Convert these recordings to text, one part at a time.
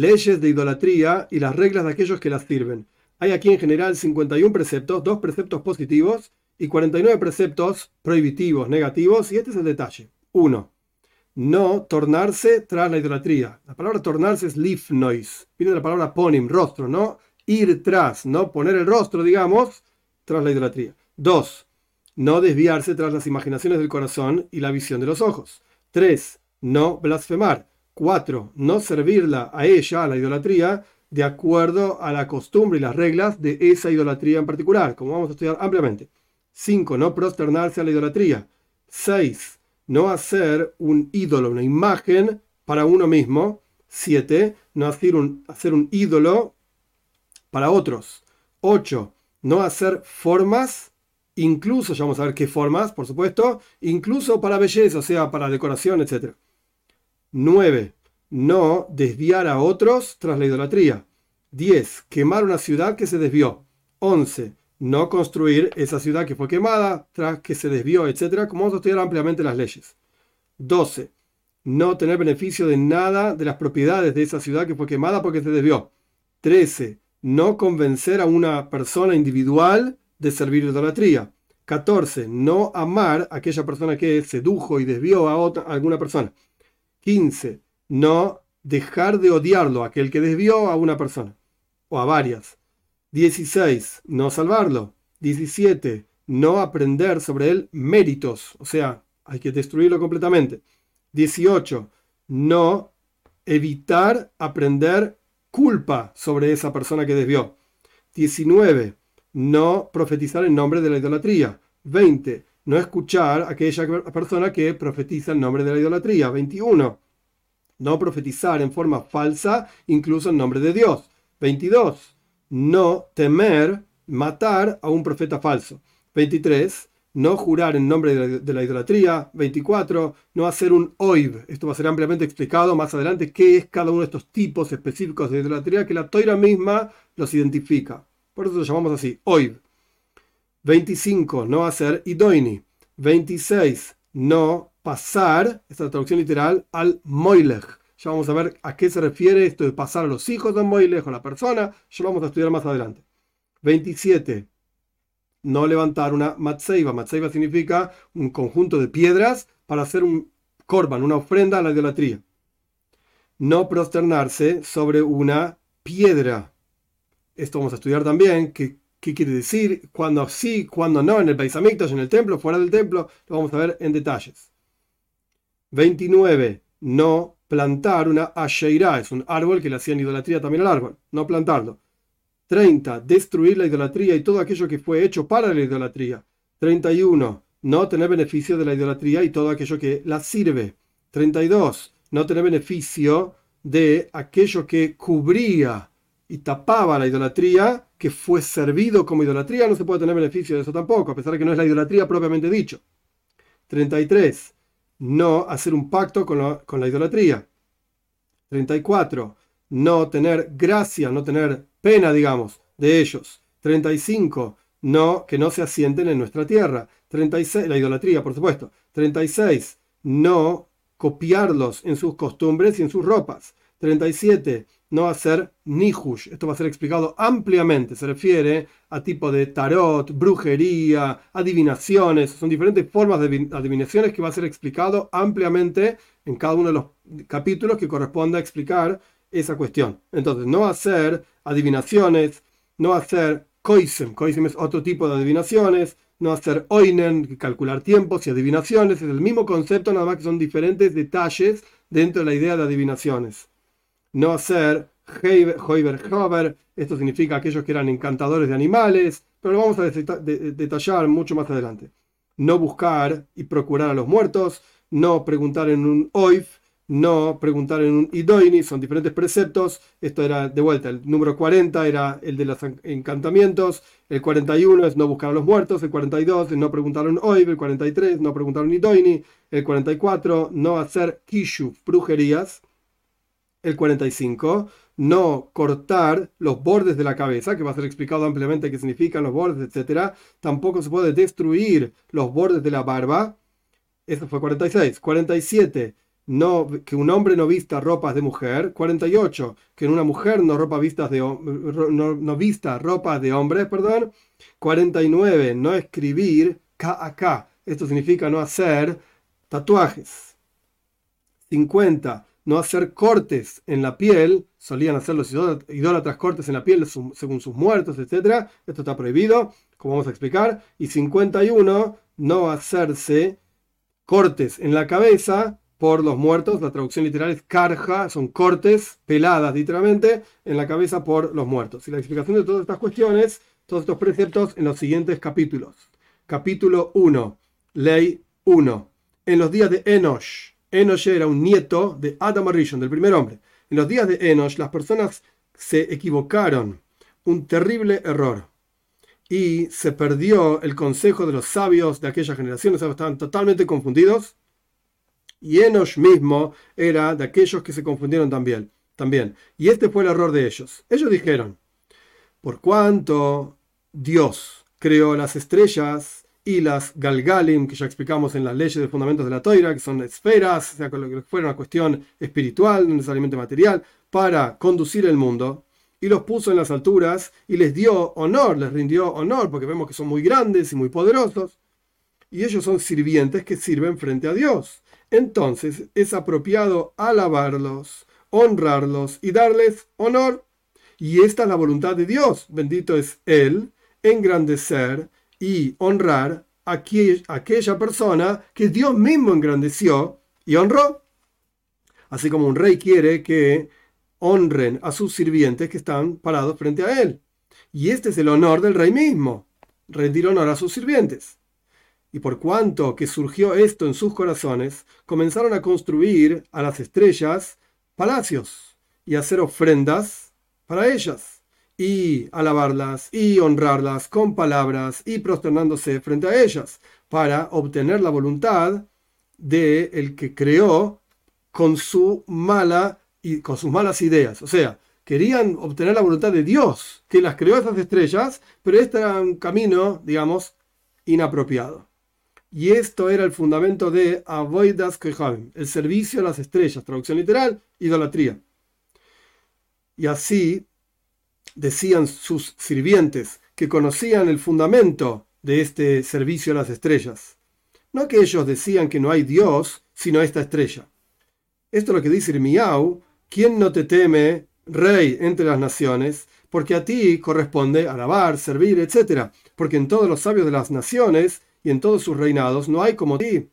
leyes de idolatría y las reglas de aquellos que las sirven. Hay aquí en general 51 preceptos, dos preceptos positivos y 49 preceptos prohibitivos, negativos, y este es el detalle. 1. No tornarse tras la idolatría. La palabra tornarse es leaf noise, viene de la palabra ponim, rostro, ¿no? Ir tras, no poner el rostro, digamos, tras la idolatría. 2. No desviarse tras las imaginaciones del corazón y la visión de los ojos. 3. No blasfemar. 4. No servirla a ella, a la idolatría, de acuerdo a la costumbre y las reglas de esa idolatría en particular, como vamos a estudiar ampliamente. 5. No prosternarse a la idolatría. 6. No hacer un ídolo, una imagen para uno mismo. 7. No hacer un, hacer un ídolo para otros. 8. No hacer formas, incluso, ya vamos a ver qué formas, por supuesto, incluso para belleza, o sea, para decoración, etc. 9. No desviar a otros tras la idolatría. 10. Quemar una ciudad que se desvió. 11. No construir esa ciudad que fue quemada tras que se desvió, etc. Como vamos a ampliamente las leyes. 12. No tener beneficio de nada de las propiedades de esa ciudad que fue quemada porque se desvió. 13. No convencer a una persona individual de servir idolatría. 14. No amar a aquella persona que sedujo y desvió a, otra, a alguna persona. 15. No dejar de odiarlo, aquel que desvió a una persona o a varias. 16. No salvarlo. 17. No aprender sobre él méritos, o sea, hay que destruirlo completamente. 18. No evitar aprender culpa sobre esa persona que desvió. 19. No profetizar en nombre de la idolatría. 20 no escuchar a aquella persona que profetiza en nombre de la idolatría. 21. No profetizar en forma falsa, incluso en nombre de Dios. 22. No temer matar a un profeta falso. 23. No jurar en nombre de la, idolatría. 24. No hacer un oiv. Esto va a ser ampliamente explicado más adelante qué es cada uno de estos tipos específicos de idolatría que la toira misma los identifica. Por eso lo llamamos así, oiv. 25, no hacer idoini. 26, no pasar, esta traducción literal, al moilech. Ya vamos a ver a qué se refiere esto de pasar a los hijos de moilech o la persona, ya lo vamos a estudiar más adelante. 27, no levantar una matzeiva. Matzeiva significa un conjunto de piedras para hacer un korban, una ofrenda a la idolatría. No prosternarse sobre una piedra. Esto vamos a estudiar también, qué quiere decir, cuando sí, cuando no, en el paisamictos, en el templo, fuera del templo, lo vamos a ver en detalles. 29. No plantar una asheira, es un árbol que le hacían idolatría también al árbol, no plantarlo. 30. Destruir la idolatría y todo aquello que fue hecho para la idolatría. 31. No tener beneficio de la idolatría y todo aquello que la sirve. 32. No tener beneficio de aquello que cubría y tapaba la idolatría que fue servido como idolatría, no se puede tener beneficio de eso tampoco, a pesar de que no es la idolatría propiamente dicho. 33. No hacer un pacto con la, con la idolatría. 34. No tener gracia, no tener pena, digamos, de ellos. 35. No, que no se asienten en nuestra tierra. 36. La idolatría, por supuesto. 36. No copiarlos en sus costumbres y en sus ropas. 37 no hacer nihush. Esto va a ser explicado ampliamente. Se refiere a tipo de tarot, brujería, adivinaciones. Son diferentes formas de adivinaciones que va a ser explicado ampliamente en cada uno de los capítulos que corresponda a explicar esa cuestión. Entonces, no hacer adivinaciones, no hacer koisem. Koisem es otro tipo de adivinaciones. No hacer oinen, calcular tiempos y adivinaciones. Es el mismo concepto, nada más que son diferentes detalles dentro de la idea de adivinaciones no hacer Hoiber esto significa aquellos que eran encantadores de animales, pero lo vamos a detallar mucho más adelante. No buscar y procurar a los muertos, no preguntar en un oif, no preguntar en un idoini, son diferentes preceptos. Esto era de vuelta, el número 40 era el de los encantamientos, el 41 es no buscar a los muertos, el 42 es no preguntar un oif, el 43 no preguntar un idoini, el 44 no hacer kishu, brujerías, el 45, no cortar los bordes de la cabeza, que va a ser explicado ampliamente qué significan los bordes, etc. Tampoco se puede destruir los bordes de la barba. Eso fue 46. 47. no, que un hombre no vista ropas de mujer. 48, que una mujer no, ropa vistas de, no, no vista ropas de hombre, perdón. 49, no escribir K Esto significa no hacer tatuajes. 50, no hacer cortes en la piel. Solían hacer los idólatras cortes en la piel según sus muertos, etc. Esto está prohibido, como vamos a explicar. Y 51, no hacerse cortes en la cabeza por los muertos. La traducción literal es carja, son cortes, peladas literalmente, en la cabeza por los muertos. Y la explicación de todas estas cuestiones, todos estos preceptos, en los siguientes capítulos. Capítulo 1, ley 1. En los días de Enosh, Enosh era un nieto de Adam Arishon, del primer hombre. En los días de Enosh, las personas se equivocaron, un terrible error. Y se perdió el consejo de los sabios de aquella generación, estaban totalmente confundidos y Enosh mismo era de aquellos que se confundieron también. también. Y este fue el error de ellos. Ellos dijeron, por cuanto Dios creó las estrellas y las galgalim, que ya explicamos en las leyes de fundamentos de la toira, que son esferas, o sea, que fuera una cuestión espiritual, no necesariamente material, para conducir el mundo, y los puso en las alturas y les dio honor, les rindió honor, porque vemos que son muy grandes y muy poderosos, y ellos son sirvientes que sirven frente a Dios entonces es apropiado alabarlos, honrarlos y darles honor. Y esta es la voluntad de Dios. Bendito es Él, engrandecer y honrar a aquella persona que Dios mismo engrandeció y honró. Así como un rey quiere que honren a sus sirvientes que están parados frente a él. Y este es el honor del rey mismo, rendir honor a sus sirvientes. Y por cuanto que surgió esto en sus corazones, comenzaron a construir a las estrellas palacios y hacer ofrendas para ellas, y alabarlas y honrarlas con palabras y prosternándose frente a ellas, para obtener la voluntad de el que creó con su mala y con sus malas ideas. O sea, querían obtener la voluntad de Dios, que las creó esas estrellas, pero este era un camino, digamos, inapropiado. Y esto era el fundamento de Avoidas Kehavim, el servicio a las estrellas, traducción literal, idolatría. Y así decían sus sirvientes que conocían el fundamento de este servicio a las estrellas. No que ellos decían que no hay Dios, sino esta estrella. Esto es lo que dice Irmiau, ¿quién no te teme, rey entre las naciones? Porque a ti corresponde alabar, servir, etc. Porque en todos los sabios de las naciones y en todos sus reinados no hay como ti.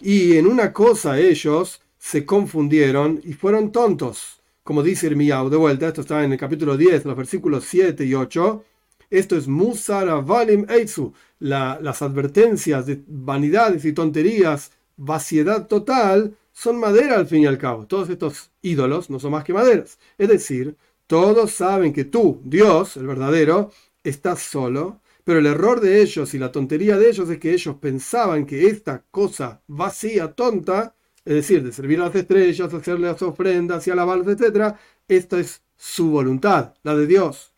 Y en una cosa ellos se confundieron y fueron tontos. Como dice Irmiau, de vuelta, esto está en el capítulo 10, los versículos 7 y 8. Esto es Musar Avalim Eitzu, las advertencias de vanidades y tonterías, vaciedad total, son madera al fin y al cabo. Todos estos ídolos no son más que maderas. Es decir, todos saben que tú, Dios, el verdadero, estás solo pero el error de ellos y la tontería de ellos es que ellos pensaban que esta cosa vacía, tonta, es decir, de servir a las estrellas, hacerle las ofrendas y alabarlas, etc., esta es su voluntad, la de Dios.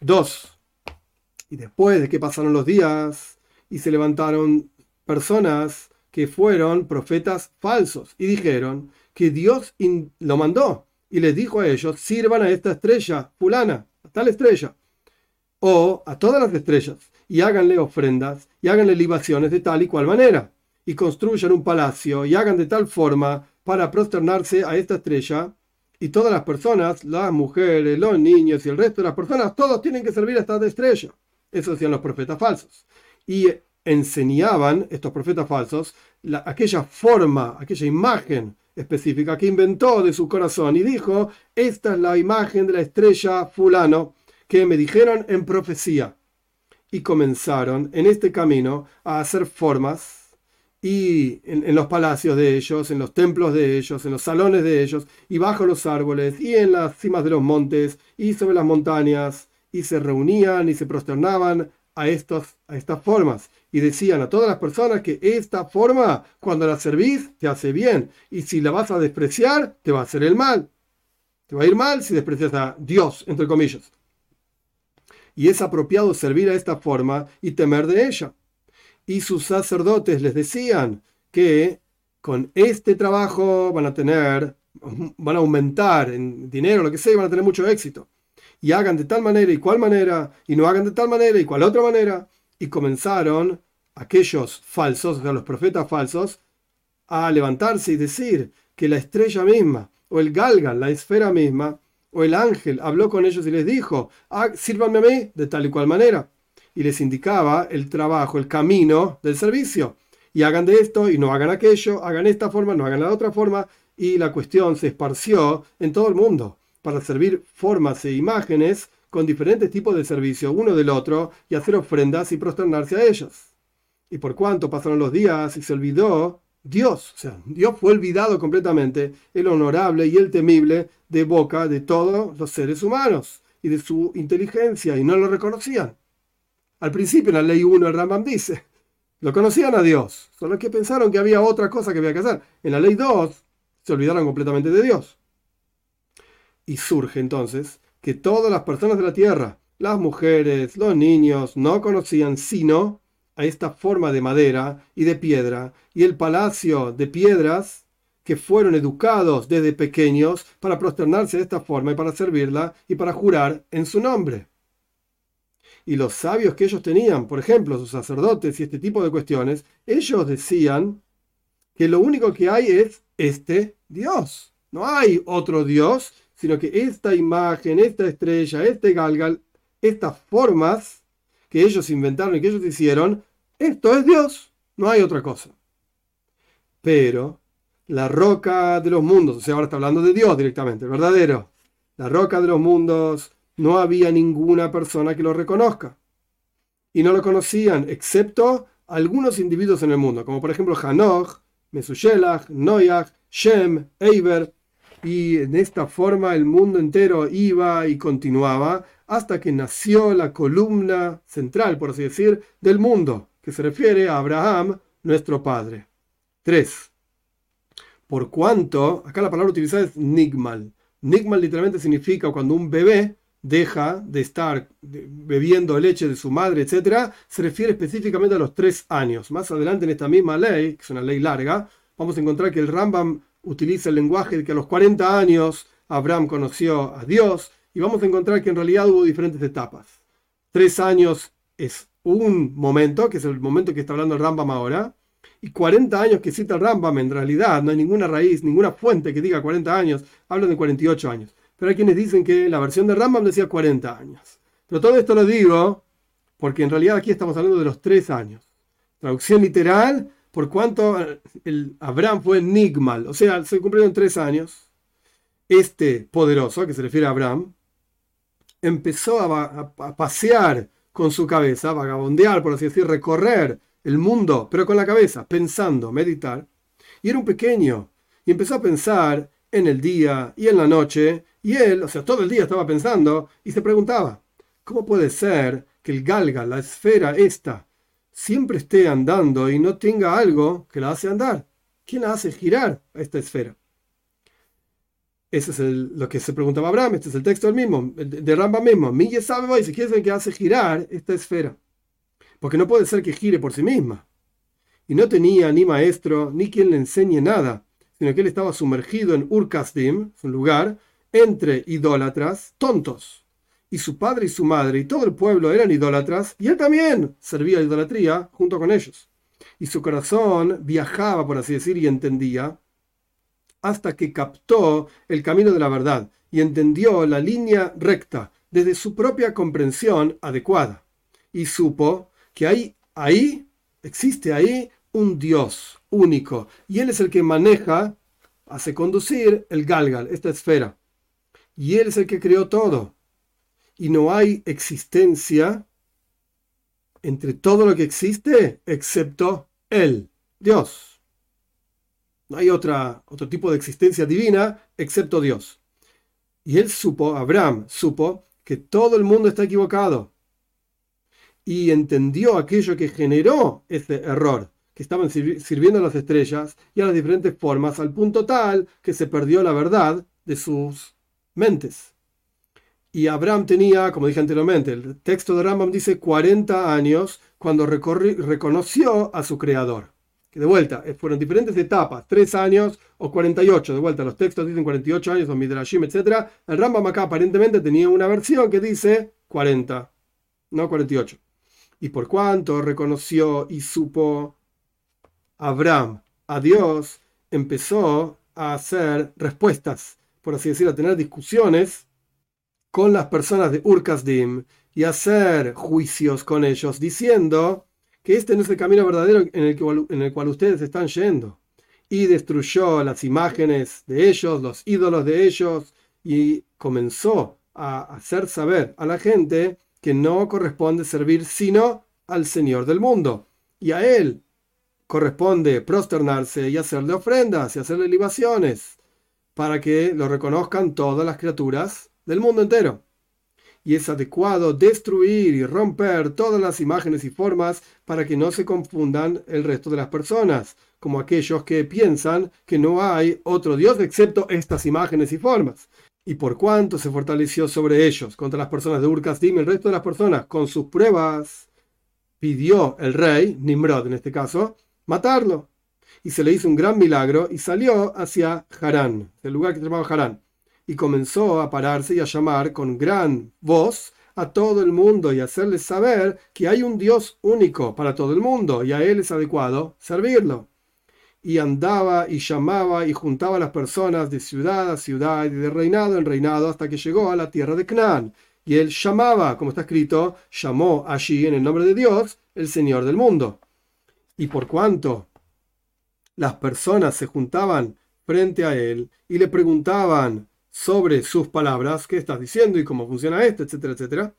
Dos. Y después de que pasaron los días y se levantaron personas que fueron profetas falsos y dijeron que Dios lo mandó y les dijo a ellos, sirvan a esta estrella fulana, a tal estrella o a todas las estrellas, y háganle ofrendas, y háganle libaciones de tal y cual manera, y construyan un palacio, y hagan de tal forma para prosternarse a esta estrella, y todas las personas, las mujeres, los niños y el resto de las personas, todos tienen que servir a esta estrella. Eso decían los profetas falsos. Y enseñaban estos profetas falsos aquella forma, aquella imagen específica que inventó de su corazón y dijo, esta es la imagen de la estrella fulano que me dijeron en profecía. Y comenzaron en este camino a hacer formas y en, los palacios de ellos, en los templos de ellos, en los salones de ellos, y bajo los árboles, y en las cimas de los montes, y sobre las montañas, y se reunían y se prosternaban a, estos, a estas formas. Y decían a todas las personas que esta forma, cuando la servís, te hace bien. Y si la vas a despreciar, te va a hacer el mal. Te va a ir mal si desprecias a Dios, entre comillas y es apropiado servir a esta forma y temer de ella. Y sus sacerdotes les decían que con este trabajo van a tener, van a aumentar en dinero, lo que sea, van a tener mucho éxito. Y hagan de tal manera y cual manera, y no hagan de tal manera y cual otra manera. Y comenzaron aquellos falsos, o sea, los profetas falsos, a levantarse y decir que la estrella misma, o el galgan, la esfera misma, o el ángel habló con ellos y les dijo, ah, sírvanme a mí de tal y cual manera. Y les indicaba el trabajo, el camino del servicio. Y hagan de esto y no hagan aquello, hagan esta forma, no hagan la otra forma. Y la cuestión se esparció en todo el mundo para servir formas e imágenes con diferentes tipos de servicio uno del otro y hacer ofrendas y prosternarse a ellos. Y por cuanto pasaron los días y se olvidó Dios, o sea, Dios fue olvidado completamente, el honorable y el temible de boca de todos los seres humanos y de su inteligencia, y no lo reconocían. Al principio en la ley 1 el Rambam dice, lo conocían a Dios, solo que pensaron que había otra cosa que había que hacer. En la ley 2 se olvidaron completamente de Dios. Y surge entonces que todas las personas de la tierra, las mujeres, los niños, no conocían sino a esta forma de madera y de piedra y el palacio de piedras que fueron educados desde pequeños para prosternarse de esta forma y para servirla y para jurar en su nombre. Y los sabios que ellos tenían, por ejemplo, sus sacerdotes y este tipo de cuestiones, ellos decían que lo único que hay es este Dios. No hay otro Dios, sino que esta imagen, esta estrella, este galgal, estas formas que ellos inventaron y que ellos hicieron, esto es Dios, no hay otra cosa. Pero la roca de los mundos, o sea, ahora está hablando de Dios directamente, verdadero. La roca de los mundos, no había ninguna persona que lo reconozca. Y no lo conocían, excepto algunos individuos en el mundo, como por ejemplo Hanoch, Mesushelach, Noach, Shem, Eiber. Y en esta forma el mundo entero iba y continuaba hasta que nació la columna central, por así decir, del mundo, que se refiere a Abraham, nuestro padre. 3. Por cuanto, acá la palabra utilizada es nigmal. Nigmal literalmente significa cuando un bebé deja de estar bebiendo leche de su madre, etc., se refiere específicamente a los tres años. Más adelante en esta misma ley, que es una ley larga, vamos a encontrar que el Rambam utiliza el lenguaje de que a los 40 años Abraham conoció a Dios, y vamos a encontrar que en realidad hubo diferentes etapas. Tres años es un momento, que es el momento que está hablando el Rambam ahora, y 40 años que cita el Rambam, en realidad no hay ninguna raíz, ninguna fuente que diga 40 años, hablan de 48 años. Pero hay quienes dicen que la versión de Rambam decía 40 años. Pero todo esto lo digo porque en realidad aquí estamos hablando de los tres años. Traducción literal, por cuanto el Abraham fue Nigmal, o sea, se cumplieron tres años. Este poderoso, que se refiere a Abraham, empezó a, a pasear con su cabeza, vagabondear, por así decir, recorrer el mundo, pero con la cabeza, pensando, meditar. Y era un pequeño, y empezó a pensar en el día y en la noche, y él, o sea, todo el día estaba pensando, y se preguntaba, ¿cómo puede ser que el galga, la esfera esta, siempre esté andando y no tenga algo que la hace andar? ¿Quién la hace girar a esta esfera? Ese es lo que se preguntaba Abraham, este es el texto del mismo, de Ramba mismo. Mille sabe si quiere que hace girar esta esfera. Porque no puede ser que gire por sí misma. Y no tenía ni maestro, ni quien le enseñe nada sino que él estaba sumergido en Urkasdim, un lugar, entre idólatras, tontos. Y su padre y su madre y todo el pueblo eran idólatras, y él también servía a idolatría junto con ellos. Y su corazón viajaba, por así decir, y entendía, hasta que captó el camino de la verdad y entendió la línea recta desde su propia comprensión adecuada. Y supo que hay ahí, existe ahí un Dios único y Él es el que maneja, hace conducir el Galgal, esta esfera. Y Él es el que creó todo. Y no hay existencia entre todo lo que existe excepto Él, Dios. No hay otra, otro tipo de existencia divina excepto Dios. Y él supo, Abraham supo, que todo el mundo está equivocado. Y entendió aquello que generó ese error que estaban sirviendo a las estrellas y a las diferentes formas, al punto tal que se perdió la verdad de sus mentes. Y Abraham tenía, como dije anteriormente, el texto de Rambam dice 40 años cuando reconoció a su creador. que de vuelta eh, fueron diferentes etapas, tres años o 48, de vuelta los textos dicen 48 años o Midrashim, etc. El Rambam acá aparentemente tenía una versión que dice 40, no 48. Y por cuanto reconoció y supo Abraham a Dios, empezó a hacer respuestas, por así decirlo, a tener discusiones con las personas de Urkasdim y hacer juicios con ellos, diciendo que este no es el camino verdadero en el, que, en el cual ustedes están yendo. Y destruyó las imágenes de ellos, los ídolos de ellos, y comenzó a hacer saber a la gente que no corresponde servir sino al Señor del mundo. Y a Él corresponde prosternarse y hacerle ofrendas y hacerle libaciones, para que lo reconozcan todas las criaturas del mundo entero y es adecuado destruir y romper todas las imágenes y formas para que no se confundan el resto de las personas, como aquellos que piensan que no hay otro Dios excepto estas imágenes y formas. Y por cuanto se fortaleció sobre ellos contra las personas de Urkasdim, el resto de las personas, con sus pruebas, pidió el rey, Nimrod en este caso, matarlo. Y se le hizo un gran milagro y salió hacia Harán, el lugar que se llamaba Harán y comenzó a pararse y a llamar con gran voz a todo el mundo y hacerles saber que hay un Dios único para todo el mundo y a Él es adecuado servirlo. Y andaba y llamaba y juntaba a las personas de ciudad a ciudad y de reinado en reinado hasta que llegó a la tierra de Canaán. Y él llamaba, como está escrito, llamó allí en el nombre de Dios, el Señor del mundo. Y por cuanto las personas se juntaban frente a él y le preguntaban sobre sus palabras, qué estás diciendo y cómo funciona esto, etcétera, etcétera.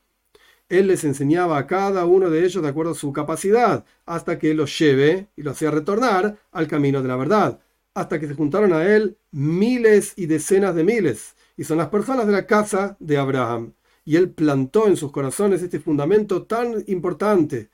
Él les enseñaba a cada uno de ellos de acuerdo a su capacidad, hasta que los lleve y los hacía retornar al camino de la verdad, hasta que se juntaron a él miles y decenas de miles, y son las personas de la casa de Abraham. Y él plantó en sus corazones este fundamento tan importante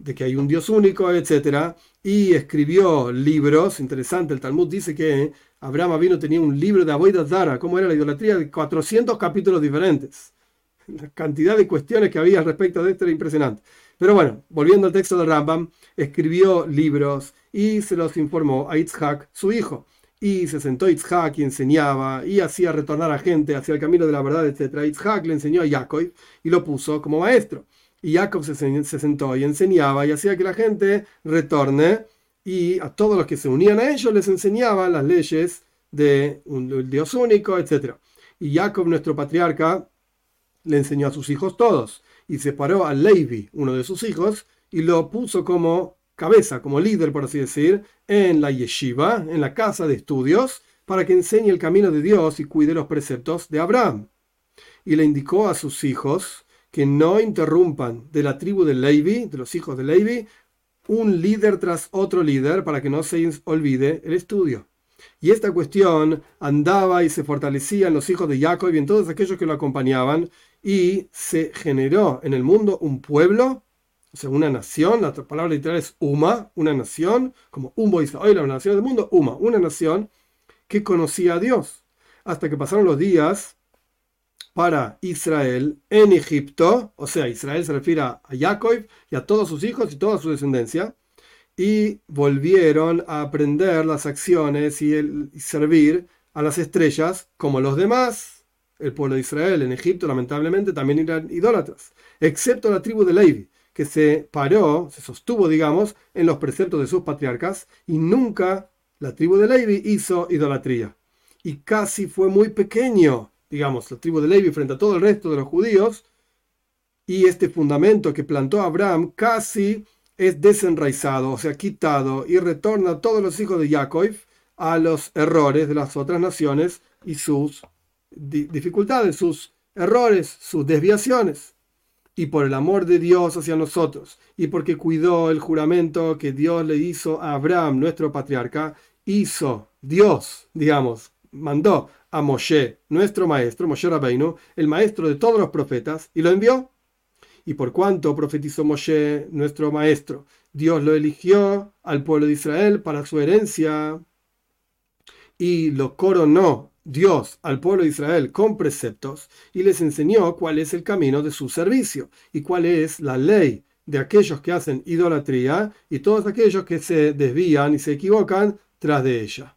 de que hay un Dios único, etc. Y escribió libros, interesante, el Talmud dice que Abraham vino tenía un libro de Aboida Zara, cómo era la idolatría, de 400 capítulos diferentes. La cantidad de cuestiones que había respecto de esto era impresionante. Pero bueno, volviendo al texto de Rambam, escribió libros y se los informó a Itzhak, su hijo. Y se sentó Itzhak y enseñaba y hacía retornar a gente hacia el camino de la verdad, etc. Itzhak le enseñó a Jacob y lo puso como maestro. Y Jacob se, se sentó y enseñaba y hacía que la gente retorne y a todos los que se unían a ellos les enseñaba las leyes de un Dios único, etc. Y Jacob, nuestro patriarca, le enseñó a sus hijos todos y separó a Levi, uno de sus hijos, y lo puso como cabeza, como líder, por así decir, en la yeshiva, en la casa de estudios, para que enseñe el camino de Dios y cuide los preceptos de Abraham. Y le indicó a sus hijos que no interrumpan de la tribu de Levi, de los hijos de Levi, un líder tras otro líder para que no se olvide el estudio. Y esta cuestión andaba y se fortalecía en los hijos de Jacob y en todos aquellos que lo acompañaban, y se generó en el mundo un pueblo, o sea, una nación, la palabra literal es Uma, una nación, como Umbo Israel, la nación del mundo, Uma, una nación que conocía a Dios. Hasta que pasaron los días para Israel en Egipto, o sea, Israel se refiere a Jacob y a todos sus hijos y toda su descendencia, y volvieron a aprender las acciones y, el, servir a las estrellas como los demás. El pueblo de Israel en Egipto lamentablemente también eran idólatras, excepto la tribu de Levi, que se paró, se sostuvo, digamos, en los preceptos de sus patriarcas y nunca la tribu de Levi hizo idolatría. Y casi fue muy pequeño digamos, la tribu de Levi frente a todo el resto de los judíos, y este fundamento que plantó Abraham casi es desenraizado, o sea, quitado, y retorna a todos los hijos de Jacob a los errores de las otras naciones y sus dificultades, sus errores, sus desviaciones. Y por el amor de Dios hacia nosotros, y porque cuidó el juramento que Dios le hizo a Abraham, nuestro patriarca, hizo Dios, digamos, mandó a Moshe, nuestro maestro, Moshe Rabbeinu, el maestro de todos los profetas, y lo envió. Y por cuanto profetizó Moshe, nuestro maestro, Dios lo eligió al pueblo de Israel para su herencia y lo coronó Dios al pueblo de Israel con preceptos y les enseñó cuál es el camino de su servicio y cuál es la ley de aquellos que hacen idolatría y todos aquellos que se desvían y se equivocan tras de ella.